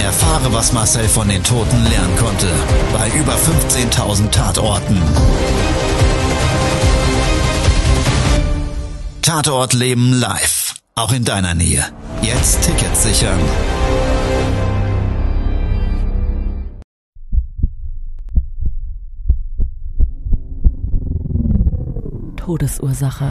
Erfahre, was Marcel von den Toten lernen konnte, bei über 15.000 Tatorten. Tatort Leben live, auch in deiner Nähe. Jetzt Tickets sichern. Todesursache.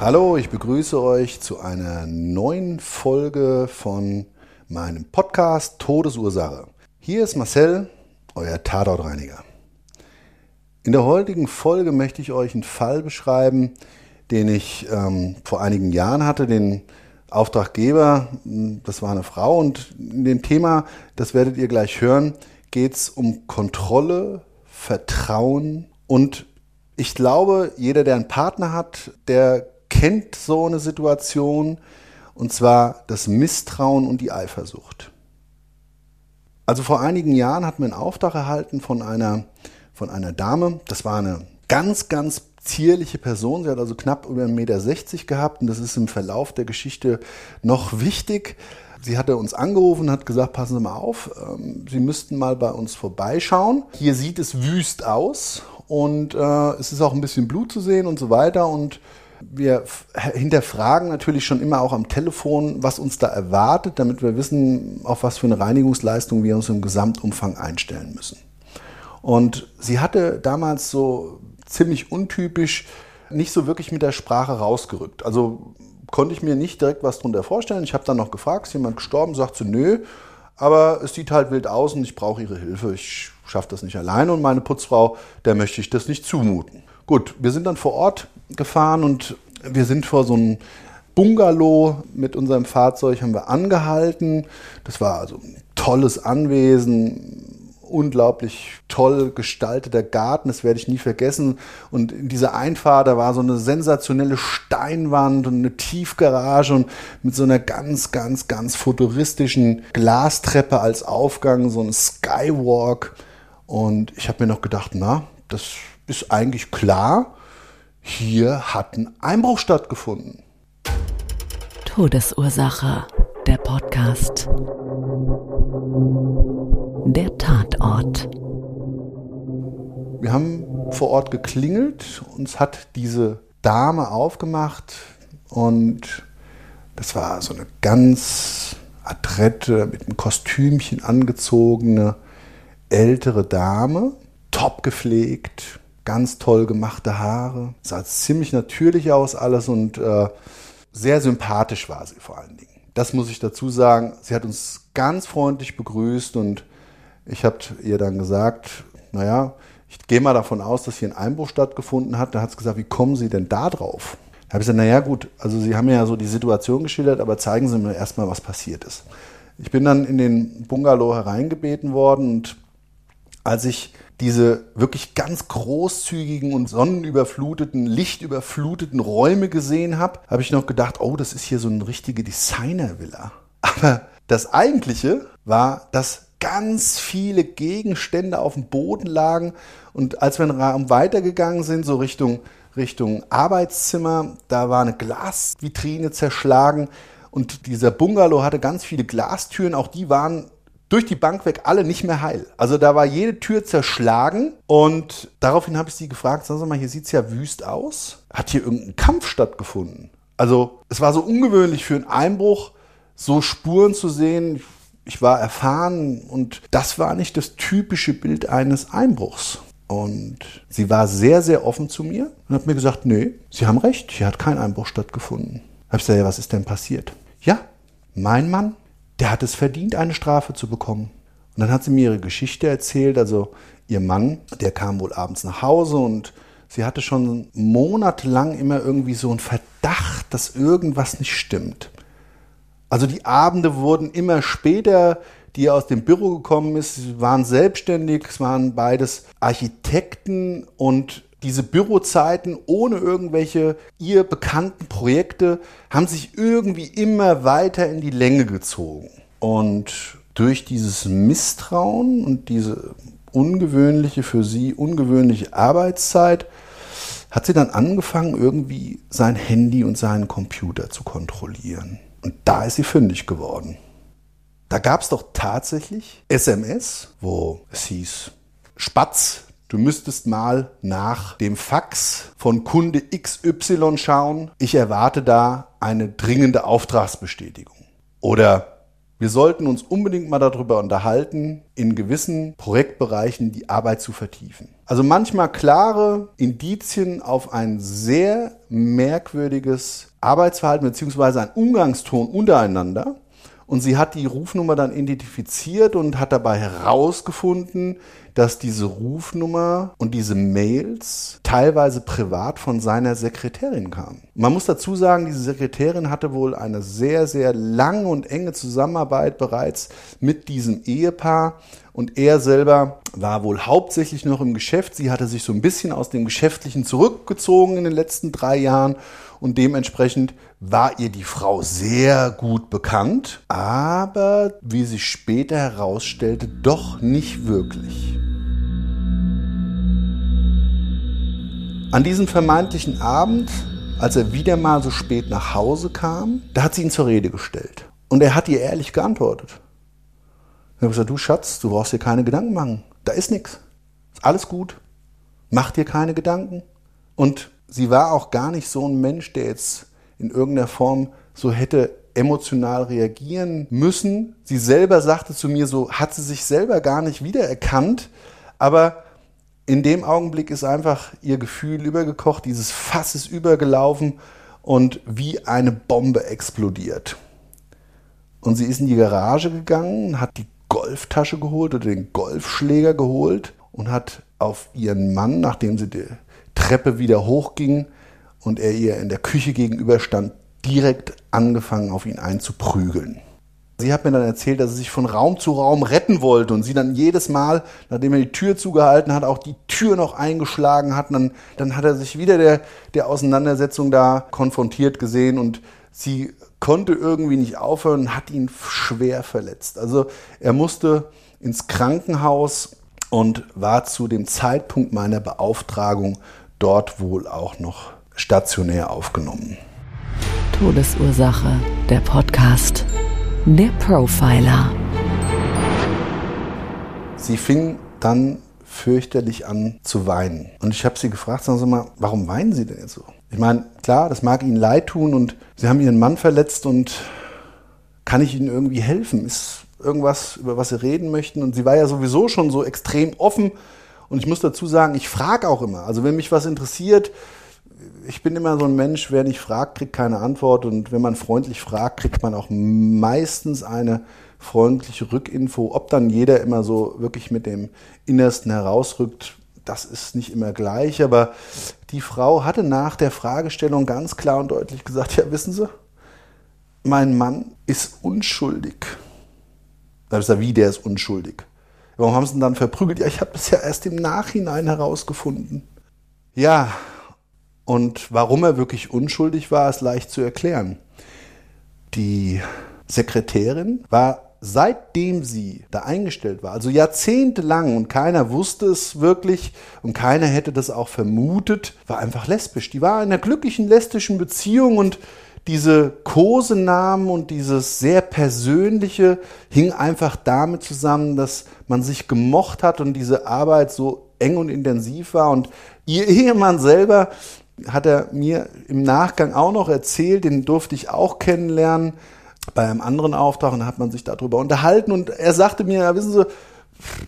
Hallo, ich begrüße euch zu einer neuen Folge von meinem Podcast Todesursache. Hier ist Marcel, euer Tatortreiniger. In der heutigen Folge möchte ich euch einen Fall beschreiben, den ich ähm, vor einigen Jahren hatte, den Auftraggeber, das war eine Frau und in dem Thema, das werdet ihr gleich hören, geht es um Kontrolle, Vertrauen und ich glaube, jeder, der einen Partner hat, der kennt so eine Situation, und zwar das Misstrauen und die Eifersucht. Also vor einigen Jahren hat man einen Auftrag erhalten von einer, von einer Dame. Das war eine ganz, ganz zierliche Person. Sie hat also knapp über 1,60 Meter gehabt und das ist im Verlauf der Geschichte noch wichtig. Sie hatte uns angerufen und hat gesagt, passen Sie mal auf, ähm, Sie müssten mal bei uns vorbeischauen. Hier sieht es wüst aus und äh, es ist auch ein bisschen Blut zu sehen und so weiter und wir hinterfragen natürlich schon immer auch am Telefon, was uns da erwartet, damit wir wissen, auf was für eine Reinigungsleistung wir uns im Gesamtumfang einstellen müssen. Und sie hatte damals so ziemlich untypisch nicht so wirklich mit der Sprache rausgerückt. Also konnte ich mir nicht direkt was darunter vorstellen. Ich habe dann noch gefragt, ist jemand gestorben? Sagt sie, nö, aber es sieht halt wild aus und ich brauche ihre Hilfe. Ich schaffe das nicht alleine und meine Putzfrau, der möchte ich das nicht zumuten. Gut, wir sind dann vor Ort gefahren und wir sind vor so einem Bungalow mit unserem Fahrzeug haben wir angehalten. Das war also ein tolles Anwesen, unglaublich toll gestalteter Garten, das werde ich nie vergessen. Und in dieser Einfahrt, da war so eine sensationelle Steinwand und eine Tiefgarage und mit so einer ganz, ganz, ganz futuristischen Glastreppe als Aufgang, so ein Skywalk. Und ich habe mir noch gedacht, na, das ist eigentlich klar, hier hat ein Einbruch stattgefunden. Todesursache, der Podcast. Der Tatort. Wir haben vor Ort geklingelt, uns hat diese Dame aufgemacht und das war so eine ganz adrette, mit einem Kostümchen angezogene ältere Dame, top gepflegt, ganz toll gemachte Haare, sah ziemlich natürlich aus alles und äh, sehr sympathisch war sie vor allen Dingen. Das muss ich dazu sagen. Sie hat uns ganz freundlich begrüßt und ich habe ihr dann gesagt, naja, ich gehe mal davon aus, dass hier ein Einbruch stattgefunden hat. Da hat sie gesagt, wie kommen Sie denn da drauf? Da habe ich gesagt, naja gut, also Sie haben ja so die Situation geschildert, aber zeigen Sie mir erstmal, was passiert ist. Ich bin dann in den Bungalow hereingebeten worden und als ich diese wirklich ganz großzügigen und sonnenüberfluteten, lichtüberfluteten Räume gesehen habe, habe ich noch gedacht, oh, das ist hier so eine richtige Designervilla. Aber das eigentliche war, dass ganz viele Gegenstände auf dem Boden lagen. Und als wir einen Raum weitergegangen sind, so Richtung Richtung Arbeitszimmer, da war eine Glasvitrine zerschlagen. Und dieser Bungalow hatte ganz viele Glastüren, auch die waren durch die Bank weg alle nicht mehr heil. Also da war jede Tür zerschlagen und daraufhin habe ich sie gefragt, sagen Sie mal, hier sieht es ja wüst aus. Hat hier irgendein Kampf stattgefunden? Also es war so ungewöhnlich für einen Einbruch, so Spuren zu sehen. Ich war erfahren und das war nicht das typische Bild eines Einbruchs. Und sie war sehr, sehr offen zu mir und hat mir gesagt, nee, Sie haben recht, hier hat kein Einbruch stattgefunden. Hab ich gesagt, ja, was ist denn passiert? Ja, mein Mann, der hat es verdient, eine Strafe zu bekommen. Und dann hat sie mir ihre Geschichte erzählt. Also ihr Mann, der kam wohl abends nach Hause und sie hatte schon monatelang immer irgendwie so einen Verdacht, dass irgendwas nicht stimmt. Also die Abende wurden immer später, die er aus dem Büro gekommen ist. Sie waren selbstständig, es waren beides Architekten und diese Bürozeiten ohne irgendwelche ihr bekannten Projekte haben sich irgendwie immer weiter in die Länge gezogen. Und durch dieses Misstrauen und diese ungewöhnliche, für sie ungewöhnliche Arbeitszeit, hat sie dann angefangen, irgendwie sein Handy und seinen Computer zu kontrollieren. Und da ist sie fündig geworden. Da gab es doch tatsächlich SMS, wo es hieß, Spatz, du müsstest mal nach dem Fax von Kunde XY schauen. Ich erwarte da eine dringende Auftragsbestätigung. Oder wir sollten uns unbedingt mal darüber unterhalten, in gewissen Projektbereichen die Arbeit zu vertiefen. Also manchmal klare Indizien auf ein sehr merkwürdiges Arbeitsverhalten bzw. ein Umgangston untereinander. Und sie hat die Rufnummer dann identifiziert und hat dabei herausgefunden, dass diese Rufnummer und diese Mails teilweise privat von seiner Sekretärin kamen. Man muss dazu sagen, diese Sekretärin hatte wohl eine sehr, sehr lange und enge Zusammenarbeit bereits mit diesem Ehepaar und er selber war wohl hauptsächlich noch im Geschäft. Sie hatte sich so ein bisschen aus dem Geschäftlichen zurückgezogen in den letzten drei Jahren und dementsprechend war ihr die Frau sehr gut bekannt, aber wie sich später herausstellte, doch nicht wirklich. An diesem vermeintlichen Abend, als er wieder mal so spät nach Hause kam, da hat sie ihn zur Rede gestellt. Und er hat ihr ehrlich geantwortet. Er hat gesagt, du Schatz, du brauchst dir keine Gedanken machen. Da ist nichts. Ist alles gut. Mach dir keine Gedanken. Und sie war auch gar nicht so ein Mensch, der jetzt in irgendeiner Form so hätte emotional reagieren müssen. Sie selber sagte zu mir, so hat sie sich selber gar nicht wiedererkannt. Aber in dem Augenblick ist einfach ihr Gefühl übergekocht, dieses Fass ist übergelaufen und wie eine Bombe explodiert. Und sie ist in die Garage gegangen, hat die Golftasche geholt oder den Golfschläger geholt und hat auf ihren Mann, nachdem sie die Treppe wieder hochging und er ihr in der Küche gegenüberstand, direkt angefangen, auf ihn einzuprügeln. Sie hat mir dann erzählt, dass sie sich von Raum zu Raum retten wollte und sie dann jedes Mal, nachdem er die Tür zugehalten hat, auch die Tür noch eingeschlagen hat. Dann, dann hat er sich wieder der, der Auseinandersetzung da konfrontiert gesehen und sie konnte irgendwie nicht aufhören und hat ihn schwer verletzt. Also er musste ins Krankenhaus und war zu dem Zeitpunkt meiner Beauftragung dort wohl auch noch stationär aufgenommen. Todesursache, der Podcast. Der Profiler. Sie fing dann fürchterlich an zu weinen. Und ich habe sie gefragt, sagen Sie mal, warum weinen Sie denn jetzt so? Ich meine, klar, das mag Ihnen leid tun und Sie haben Ihren Mann verletzt und kann ich Ihnen irgendwie helfen? Ist irgendwas, über was Sie reden möchten? Und sie war ja sowieso schon so extrem offen. Und ich muss dazu sagen, ich frage auch immer. Also wenn mich was interessiert, ich bin immer so ein Mensch, wer nicht fragt, kriegt keine Antwort. Und wenn man freundlich fragt, kriegt man auch meistens eine freundliche Rückinfo. Ob dann jeder immer so wirklich mit dem Innersten herausrückt, das ist nicht immer gleich. Aber die Frau hatte nach der Fragestellung ganz klar und deutlich gesagt, ja, wissen Sie, mein Mann ist unschuldig. Da ich gesagt, wie, der ist unschuldig? Warum haben sie ihn dann verprügelt? Ja, ich habe das ja erst im Nachhinein herausgefunden. Ja, und warum er wirklich unschuldig war, ist leicht zu erklären. Die Sekretärin war seitdem sie da eingestellt war, also jahrzehntelang und keiner wusste es wirklich und keiner hätte das auch vermutet, war einfach lesbisch. Die war in einer glücklichen lesbischen Beziehung und diese Kosenamen und dieses sehr persönliche hing einfach damit zusammen, dass man sich gemocht hat und diese Arbeit so eng und intensiv war. Und ihr Ehemann selber hat er mir im Nachgang auch noch erzählt, den durfte ich auch kennenlernen bei einem anderen Auftrag und hat man sich darüber unterhalten. Und er sagte mir, ja, wissen Sie,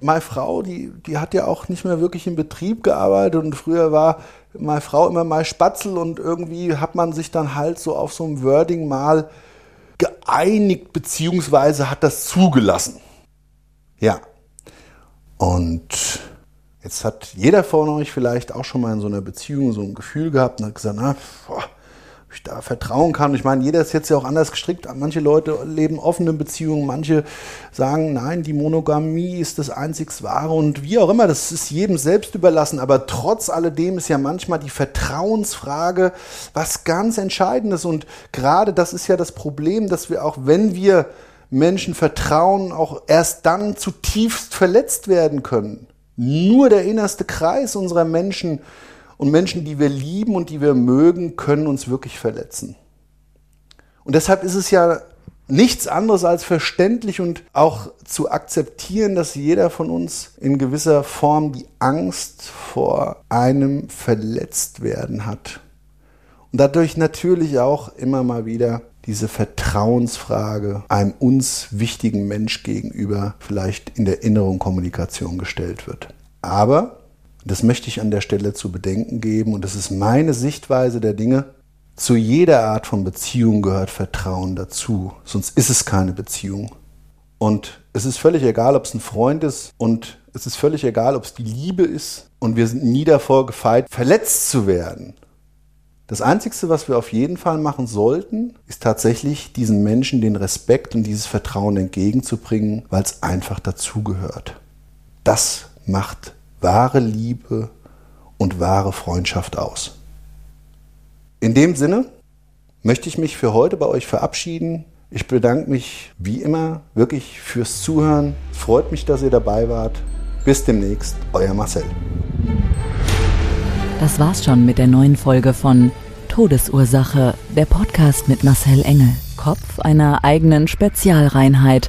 meine Frau, die, die hat ja auch nicht mehr wirklich im Betrieb gearbeitet und früher war meine Frau immer mal Spatzel und irgendwie hat man sich dann halt so auf so einem Wording mal geeinigt, beziehungsweise hat das zugelassen. Ja. Und jetzt hat jeder von euch vielleicht auch schon mal in so einer Beziehung so ein Gefühl gehabt und hat gesagt, na, boah, ich da vertrauen kann. Ich meine, jeder ist jetzt ja auch anders gestrickt. Manche Leute leben offene Beziehungen, manche sagen, nein, die Monogamie ist das einzig Wahre und wie auch immer, das ist jedem selbst überlassen. Aber trotz alledem ist ja manchmal die Vertrauensfrage was ganz Entscheidendes. Und gerade das ist ja das Problem, dass wir auch, wenn wir Menschen vertrauen, auch erst dann zutiefst verletzt werden können. Nur der innerste Kreis unserer Menschen und Menschen, die wir lieben und die wir mögen, können uns wirklich verletzen. Und deshalb ist es ja nichts anderes als verständlich und auch zu akzeptieren, dass jeder von uns in gewisser Form die Angst vor einem Verletztwerden hat. Und dadurch natürlich auch immer mal wieder diese Vertrauensfrage einem uns wichtigen Mensch gegenüber vielleicht in der inneren Kommunikation gestellt wird. Aber das möchte ich an der Stelle zu bedenken geben und das ist meine Sichtweise der Dinge. Zu jeder Art von Beziehung gehört Vertrauen dazu, sonst ist es keine Beziehung. Und es ist völlig egal, ob es ein Freund ist und es ist völlig egal, ob es die Liebe ist und wir sind nie davor gefeit, verletzt zu werden. Das Einzige, was wir auf jeden Fall machen sollten, ist tatsächlich diesen Menschen den Respekt und dieses Vertrauen entgegenzubringen, weil es einfach dazugehört. Das macht wahre Liebe und wahre Freundschaft aus. In dem Sinne möchte ich mich für heute bei euch verabschieden. Ich bedanke mich wie immer wirklich fürs Zuhören. Freut mich, dass ihr dabei wart. Bis demnächst, euer Marcel. Das war's schon mit der neuen Folge von Todesursache, der Podcast mit Marcel Engel, Kopf einer eigenen Spezialreinheit